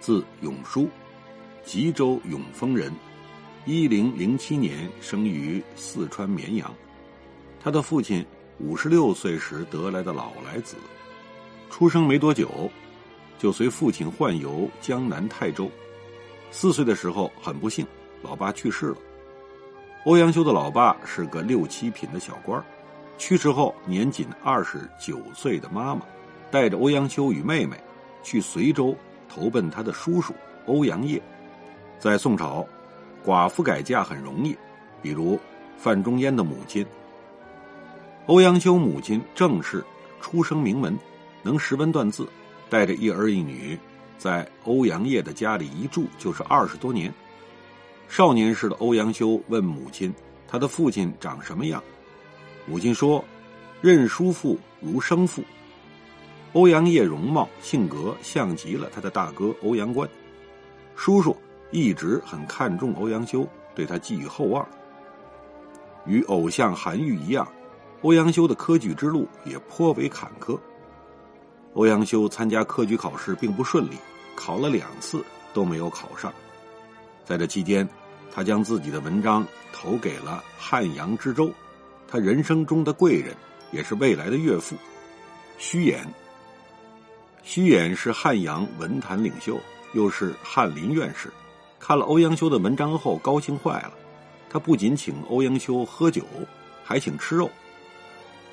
字永叔，吉州永丰人，一零零七年生于四川绵阳。他的父亲。五十六岁时得来的老来子，出生没多久，就随父亲宦游江南泰州。四岁的时候，很不幸，老爸去世了。欧阳修的老爸是个六七品的小官去世后年仅二十九岁的妈妈，带着欧阳修与妹妹去随州投奔他的叔叔欧阳业。在宋朝，寡妇改嫁很容易，比如范仲淹的母亲。欧阳修母亲郑氏出生名门，能识文断字，带着一儿一女，在欧阳业的家里一住就是二十多年。少年时的欧阳修问母亲：“他的父亲长什么样？”母亲说：“认叔父如生父。”欧阳业容貌性格像极了他的大哥欧阳关。叔叔一直很看重欧阳修，对他寄予厚望。与偶像韩愈一样。欧阳修的科举之路也颇为坎坷。欧阳修参加科举考试并不顺利，考了两次都没有考上。在这期间，他将自己的文章投给了汉阳知州，他人生中的贵人，也是未来的岳父虚衍。虚衍是汉阳文坛领袖，又是翰林院士，看了欧阳修的文章后高兴坏了。他不仅请欧阳修喝酒，还请吃肉。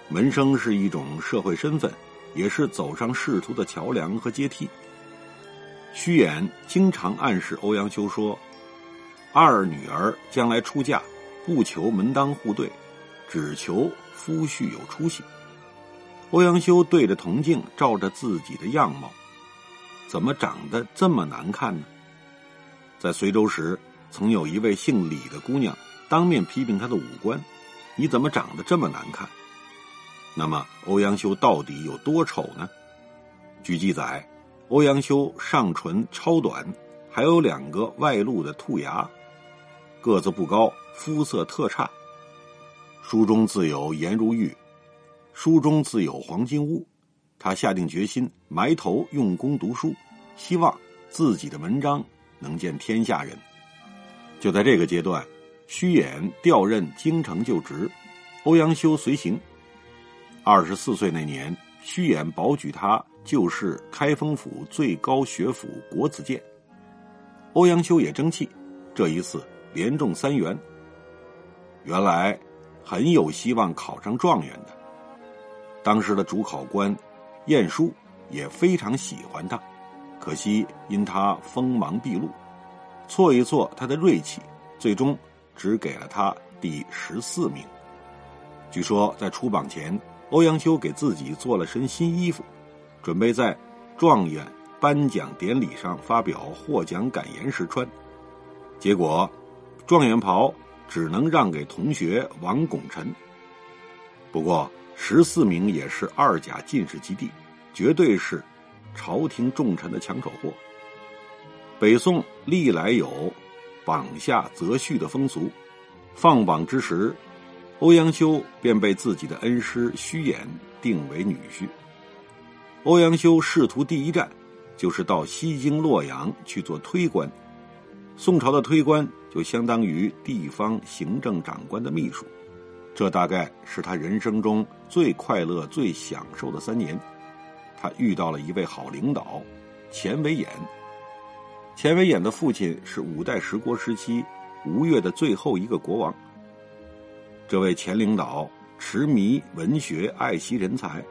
门生是一种社会身份，也是走上仕途的桥梁和阶梯。虚衍经常暗示欧阳修说：“二女儿将来出嫁，不求门当户对，只求夫婿有出息。”欧阳修对着铜镜照着自己的样貌，怎么长得这么难看呢？在随州时，曾有一位姓李的姑娘当面批评他的五官：“你怎么长得这么难看？”那么欧阳修到底有多丑呢？据记载，欧阳修上唇超短，还有两个外露的兔牙，个子不高，肤色特差。书中自有颜如玉，书中自有黄金屋。他下定决心埋头用功读书，希望自己的文章能见天下人。就在这个阶段，虚衍调任京城就职，欧阳修随行。二十四岁那年，虚衍保举他就是开封府最高学府国子监。欧阳修也争气，这一次连中三元。原来很有希望考上状元的。当时的主考官晏殊也非常喜欢他，可惜因他锋芒毕露，挫一挫他的锐气，最终只给了他第十四名。据说在出榜前。欧阳修给自己做了身新衣服，准备在状元颁奖典礼上发表获奖感言时穿。结果，状元袍只能让给同学王拱辰。不过，十四名也是二甲进士及第，绝对是朝廷重臣的抢手货。北宋历来有榜下择婿的风俗，放榜之时。欧阳修便被自己的恩师虚衍定为女婿。欧阳修仕途第一站，就是到西京洛阳去做推官。宋朝的推官就相当于地方行政长官的秘书，这大概是他人生中最快乐、最享受的三年。他遇到了一位好领导，钱维演。钱维演的父亲是五代十国时期吴越的最后一个国王。这位前领导痴迷文学，爱惜人才，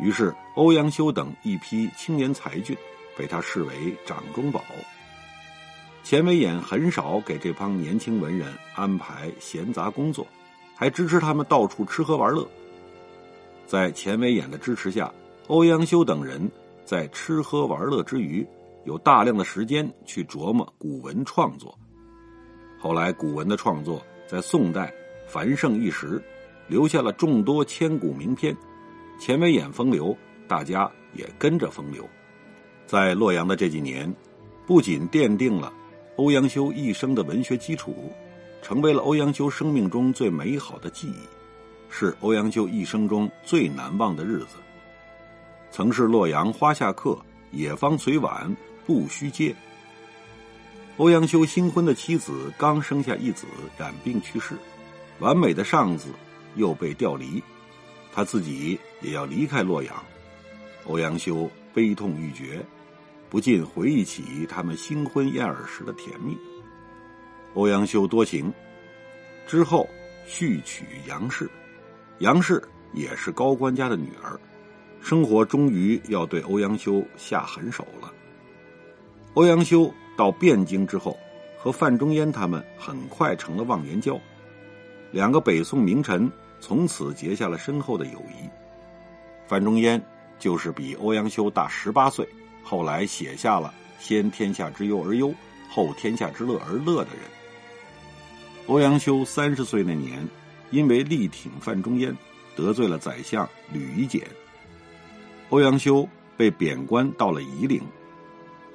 于是欧阳修等一批青年才俊被他视为掌中宝。钱维演很少给这帮年轻文人安排闲杂工作，还支持他们到处吃喝玩乐。在钱维演的支持下，欧阳修等人在吃喝玩乐之余，有大量的时间去琢磨古文创作。后来，古文的创作在宋代繁盛一时，留下了众多千古名篇。钱维演风流，大家也跟着风流。在洛阳的这几年，不仅奠定了欧阳修一生的文学基础，成为了欧阳修生命中最美好的记忆，是欧阳修一生中最难忘的日子。曾是洛阳花下客，野芳随晚不须嗟。欧阳修新婚的妻子刚生下一子，染病去世，完美的上司又被调离，他自己也要离开洛阳。欧阳修悲痛欲绝，不禁回忆起他们新婚燕尔时的甜蜜。欧阳修多情，之后续娶杨氏，杨氏也是高官家的女儿，生活终于要对欧阳修下狠手了。欧阳修到汴京之后，和范仲淹他们很快成了忘年交，两个北宋名臣从此结下了深厚的友谊。范仲淹。就是比欧阳修大十八岁，后来写下了“先天下之忧而忧，后天下之乐而乐”的人。欧阳修三十岁那年，因为力挺范仲淹，得罪了宰相吕夷简，欧阳修被贬官到了夷陵。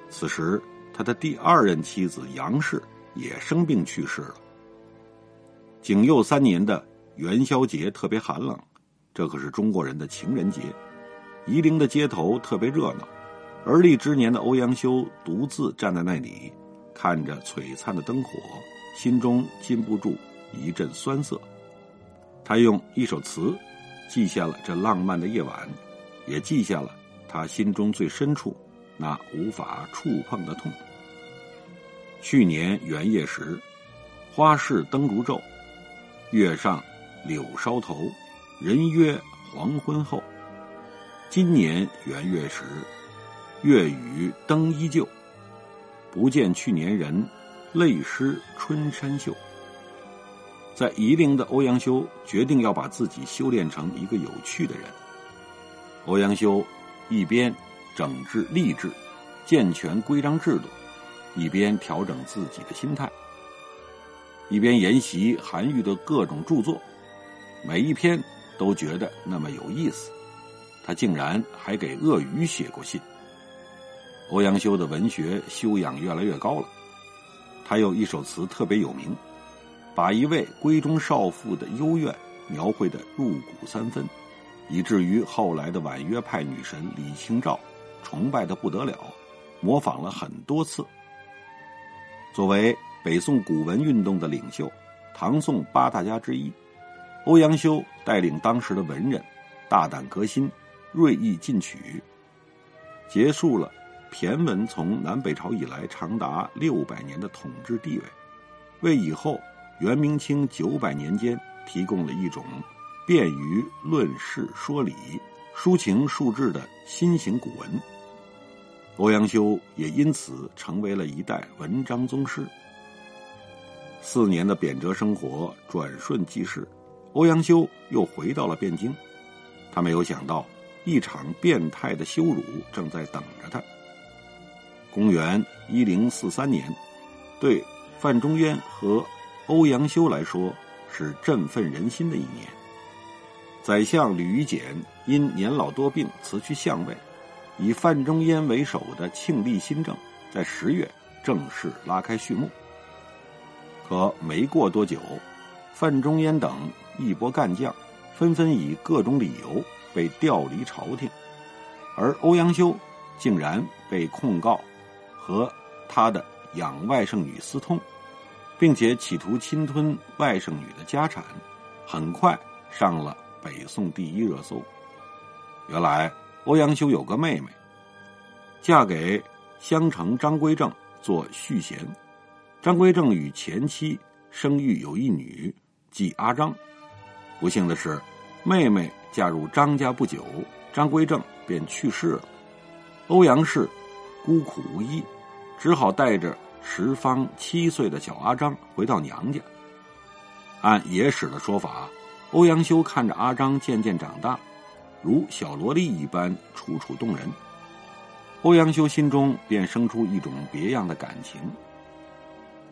此时，他的第二任妻子杨氏也生病去世了。景佑三年的元宵节特别寒冷，这可是中国人的情人节。夷陵的街头特别热闹，而立之年的欧阳修独自站在那里，看着璀璨的灯火，心中禁不住一阵酸涩。他用一首词，记下了这浪漫的夜晚，也记下了他心中最深处那无法触碰的痛。去年元夜时，花市灯如昼，月上柳梢头，人约黄昏后。今年元月时，月与灯依旧，不见去年人，泪湿春衫袖。在夷陵的欧阳修决定要把自己修炼成一个有趣的人。欧阳修一边整治吏治，健全规章制度，一边调整自己的心态，一边研习韩愈的各种著作，每一篇都觉得那么有意思。他竟然还给鳄鱼写过信。欧阳修的文学修养越来越高了，他有一首词特别有名，把一位闺中少妇的幽怨描绘的入骨三分，以至于后来的婉约派女神李清照崇拜的不得了，模仿了很多次。作为北宋古文运动的领袖，唐宋八大家之一，欧阳修带领当时的文人大胆革新。锐意进取，结束了骈文从南北朝以来长达六百年的统治地位，为以后元明清九百年间提供了一种便于论事说理、抒情述志的新型古文。欧阳修也因此成为了一代文章宗师。四年的贬谪生活转瞬即逝，欧阳修又回到了汴京，他没有想到。一场变态的羞辱正在等着他。公元一零四三年，对范仲淹和欧阳修来说是振奋人心的一年。宰相吕夷简因年老多病辞去相位，以范仲淹为首的庆历新政在十月正式拉开序幕。可没过多久，范仲淹等一波干将纷纷以各种理由。被调离朝廷，而欧阳修竟然被控告和他的养外甥女私通，并且企图侵吞外甥女的家产，很快上了北宋第一热搜。原来欧阳修有个妹妹，嫁给襄城张归正做续弦，张归正与前妻生育有一女，即阿张。不幸的是，妹妹。嫁入张家不久，张归正便去世了。欧阳氏孤苦无依，只好带着十方七岁的小阿张回到娘家。按野史的说法，欧阳修看着阿张渐渐长大，如小萝莉一般楚楚动人。欧阳修心中便生出一种别样的感情。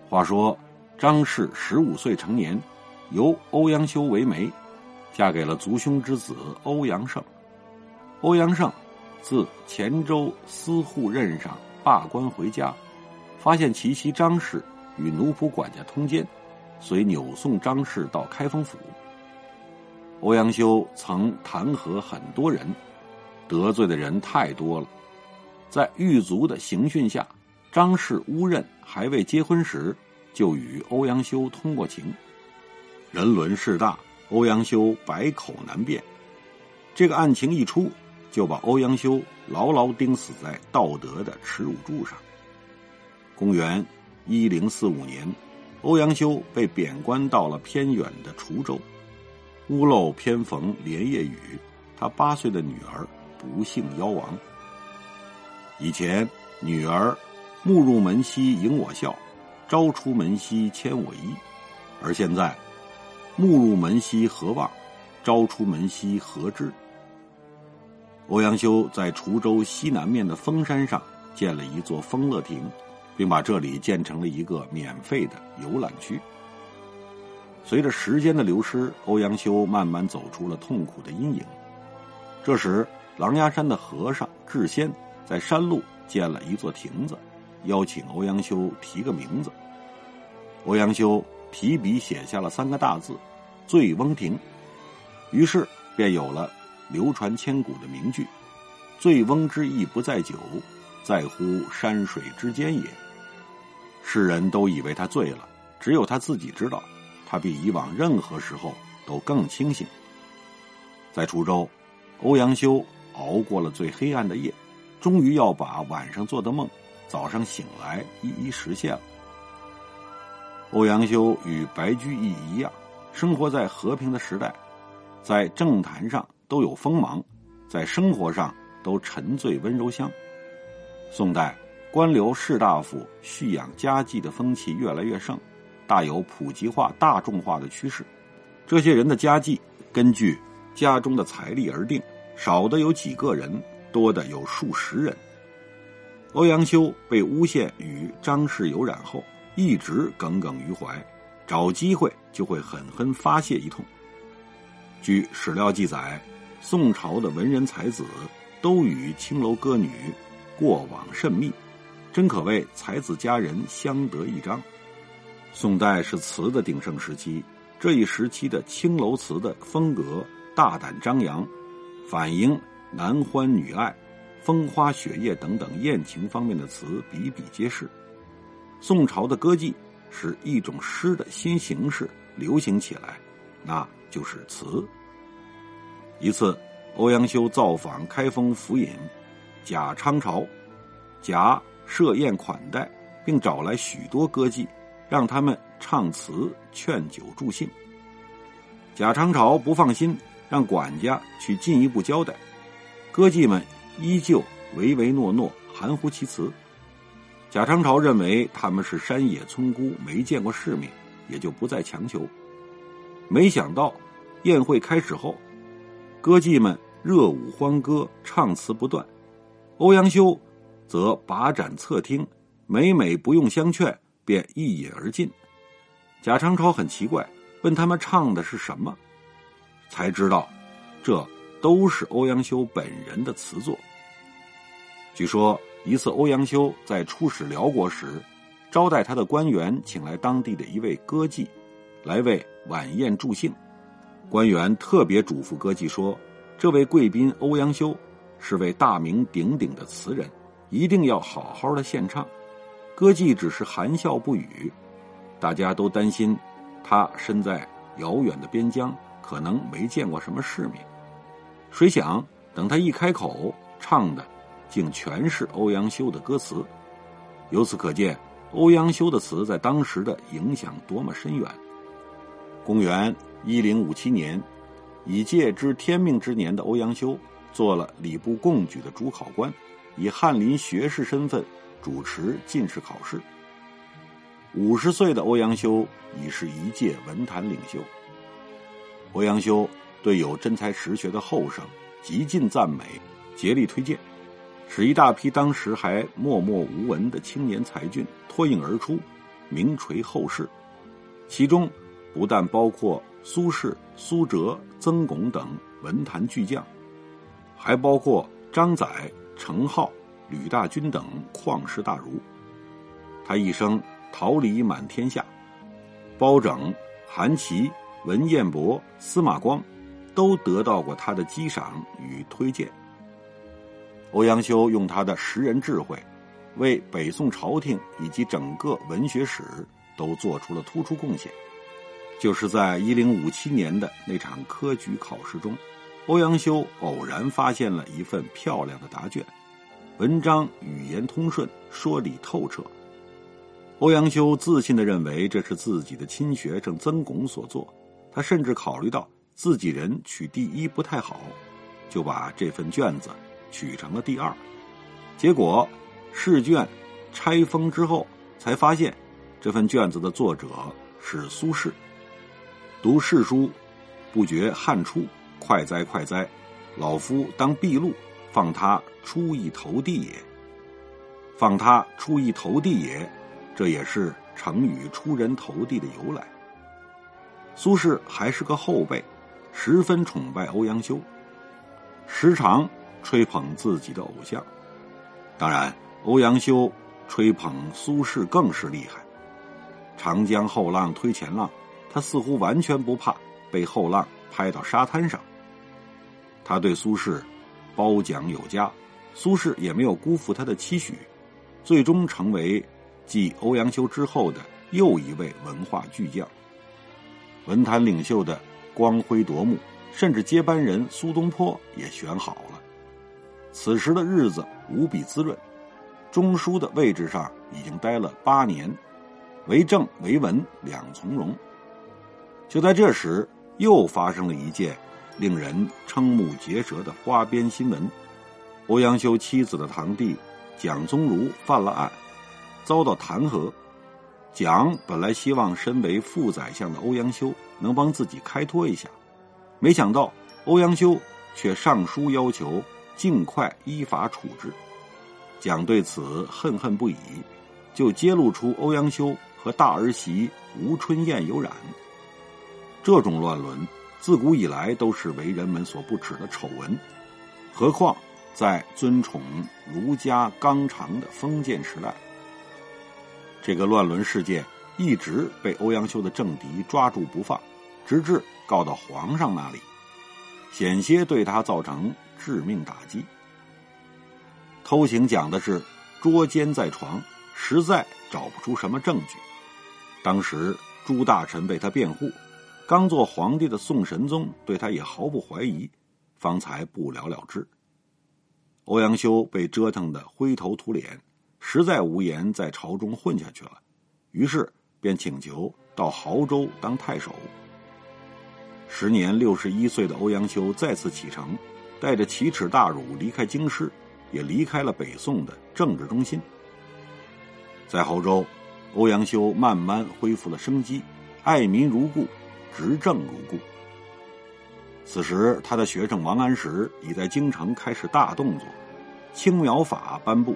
话说，张氏十五岁成年，由欧阳修为媒，嫁给了族兄之子欧阳胜。欧阳胜自黔州司户任上罢官回家，发现其妻张氏与奴仆管家通奸，遂扭送张氏到开封府。欧阳修曾弹劾很多人，得罪的人太多了。在狱卒的刑讯下，张氏误认还未结婚时，就与欧阳修通过情。人伦事大，欧阳修百口难辩。这个案情一出，就把欧阳修牢牢钉死在道德的耻辱柱上。公元一零四五年，欧阳修被贬官到了偏远的滁州。屋漏偏逢连夜雨，他八岁的女儿不幸夭亡。以前女儿暮入门兮迎我笑，朝出门兮牵我衣，而现在暮入门兮何望，朝出门兮何知。欧阳修在滁州西南面的峰山上建了一座丰乐亭，并把这里建成了一个免费的游览区。随着时间的流失，欧阳修慢慢走出了痛苦的阴影。这时，狼牙山的和尚智仙在山路建了一座亭子，邀请欧阳修提个名字。欧阳修提笔写下了三个大字“醉翁亭”，于是便有了流传千古的名句：“醉翁之意不在酒，在乎山水之间也。”世人都以为他醉了，只有他自己知道。他比以往任何时候都更清醒。在滁州，欧阳修熬过了最黑暗的夜，终于要把晚上做的梦，早上醒来一一实现了。欧阳修与白居易一样，生活在和平的时代，在政坛上都有锋芒，在生活上都沉醉温柔乡。宋代官僚士大夫蓄养家计的风气越来越盛。大有普及化、大众化的趋势。这些人的家计根据家中的财力而定，少的有几个人，多的有数十人。欧阳修被诬陷与张氏有染后，一直耿耿于怀，找机会就会狠狠发泄一通。据史料记载，宋朝的文人才子都与青楼歌女过往甚密，真可谓才子佳人相得益彰。宋代是词的鼎盛时期，这一时期的青楼词的风格大胆张扬，反映男欢女爱、风花雪月等等艳情方面的词比比皆是。宋朝的歌妓使一种诗的新形式流行起来，那就是词。一次，欧阳修造访开封府尹贾昌朝，贾设宴款待，并找来许多歌妓。让他们唱词劝酒助兴。贾昌朝不放心，让管家去进一步交代。歌妓们依旧唯唯诺诺，含糊其辞。贾昌朝认为他们是山野村姑，没见过世面，也就不再强求。没想到宴会开始后，歌妓们热舞欢歌，唱词不断。欧阳修则把盏侧听，每每不用相劝。便一饮而尽。贾昌超很奇怪，问他们唱的是什么，才知道，这都是欧阳修本人的词作。据说一次，欧阳修在出使辽国时，招待他的官员请来当地的一位歌妓，来为晚宴助兴。官员特别嘱咐歌妓说：“这位贵宾欧阳修是位大名鼎鼎的词人，一定要好好的献唱。”歌妓只是含笑不语，大家都担心他身在遥远的边疆，可能没见过什么世面。谁想等他一开口，唱的竟全是欧阳修的歌词。由此可见，欧阳修的词在当时的影响多么深远。公元一零五七年，已届知天命之年的欧阳修做了礼部贡举的主考官，以翰林学士身份。主持进士考试。五十岁的欧阳修已是一届文坛领袖。欧阳修对有真才实学的后生极尽赞美，竭力推荐。使一大批当时还默默无闻的青年才俊脱颖而出，名垂后世。其中不但包括苏轼、苏辙、曾巩等文坛巨匠，还包括张载、程颢、吕大军等旷世大儒。他一生桃李满天下，包拯、韩琦、文彦博、司马光，都得到过他的激赏与推荐。欧阳修用他的识人智慧，为北宋朝廷以及整个文学史都做出了突出贡献。就是在一零五七年的那场科举考试中，欧阳修偶然发现了一份漂亮的答卷，文章语言通顺，说理透彻。欧阳修自信的认为这是自己的亲学生曾巩所作，他甚至考虑到自己人取第一不太好，就把这份卷子。取成了第二，结果试卷拆封之后，才发现这份卷子的作者是苏轼。读世书，不觉汗出，快哉快哉！老夫当毕露，放他出一头地也。放他出一头地也，这也是成语“出人头地”的由来。苏轼还是个后辈，十分崇拜欧阳修，时常。吹捧自己的偶像，当然，欧阳修吹捧苏轼更是厉害。长江后浪推前浪，他似乎完全不怕被后浪拍到沙滩上。他对苏轼褒奖有加，苏轼也没有辜负他的期许，最终成为继欧阳修之后的又一位文化巨匠。文坛领袖的光辉夺目，甚至接班人苏东坡也选好了。此时的日子无比滋润，中书的位置上已经待了八年，为政为文两从容。就在这时，又发生了一件令人瞠目结舌的花边新闻：欧阳修妻子的堂弟蒋宗儒犯了案，遭到弹劾。蒋本来希望身为副宰相的欧阳修能帮自己开脱一下，没想到欧阳修却上书要求。尽快依法处置。蒋对此恨恨不已，就揭露出欧阳修和大儿媳吴春燕有染。这种乱伦自古以来都是为人们所不齿的丑闻，何况在尊崇儒家纲常的封建时代，这个乱伦事件一直被欧阳修的政敌抓住不放，直至告到皇上那里，险些对他造成。致命打击。偷情讲的是捉奸在床，实在找不出什么证据。当时朱大臣为他辩护，刚做皇帝的宋神宗对他也毫不怀疑，方才不了了之。欧阳修被折腾得灰头土脸，实在无颜在朝中混下去了，于是便请求到亳州当太守。时年六十一岁的欧阳修再次启程。带着奇耻大辱离开京师，也离开了北宋的政治中心。在亳州，欧阳修慢慢恢复了生机，爱民如故，执政如故。此时，他的学生王安石已在京城开始大动作，青苗法颁布，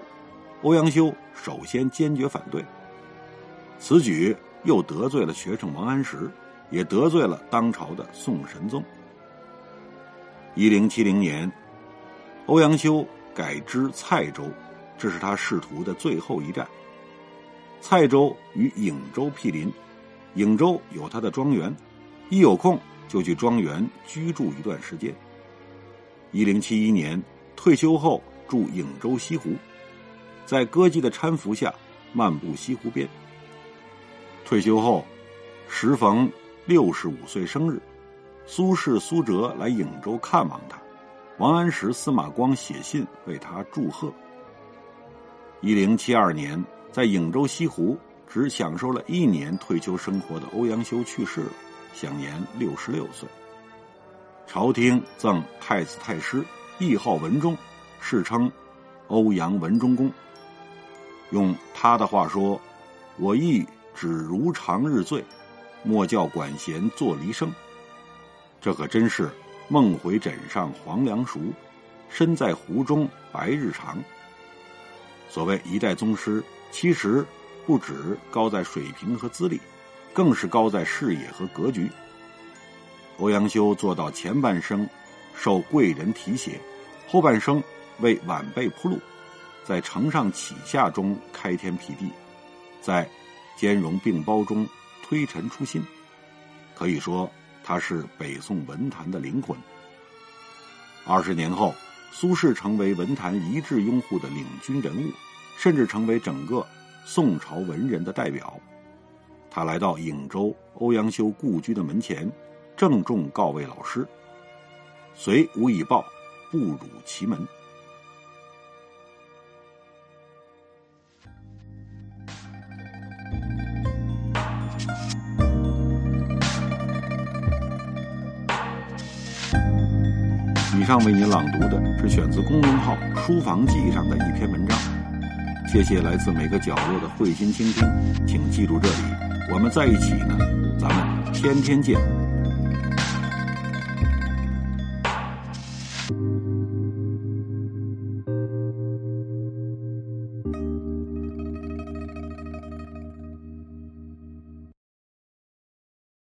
欧阳修首先坚决反对。此举又得罪了学生王安石，也得罪了当朝的宋神宗。一零七零年，欧阳修改知蔡州，这是他仕途的最后一站。蔡州与颍州毗邻，颍州有他的庄园，一有空就去庄园居住一段时间。一零七一年退休后住颍州西湖，在歌姬的搀扶下漫步西湖边。退休后，时逢六十五岁生日。苏轼、苏辙来颍州看望他，王安石、司马光写信为他祝贺。一零七二年，在颍州西湖只享受了一年退休生活的欧阳修去世了，享年六十六岁。朝廷赠太子太师，谥号文忠，世称欧阳文忠公。用他的话说：“我亦只如常日醉，莫教管弦作离声。”这可真是梦回枕上黄粱熟，身在湖中白日长。所谓一代宗师，其实不止高在水平和资历，更是高在视野和格局。欧阳修做到前半生受贵人提携，后半生为晚辈铺路，在承上启下中开天辟地，在兼容并包中推陈出新，可以说他是北宋文坛的灵魂。二十年后。苏轼成为文坛一致拥护的领军人物，甚至成为整个宋朝文人的代表。他来到颍州欧阳修故居的门前，郑重告慰老师：“虽无以报，不辱其门。”以上为您朗读的是选自公众号“书房记”上的一篇文章。谢谢来自每个角落的慧心倾听，请记住这里，我们在一起呢，咱们天天见。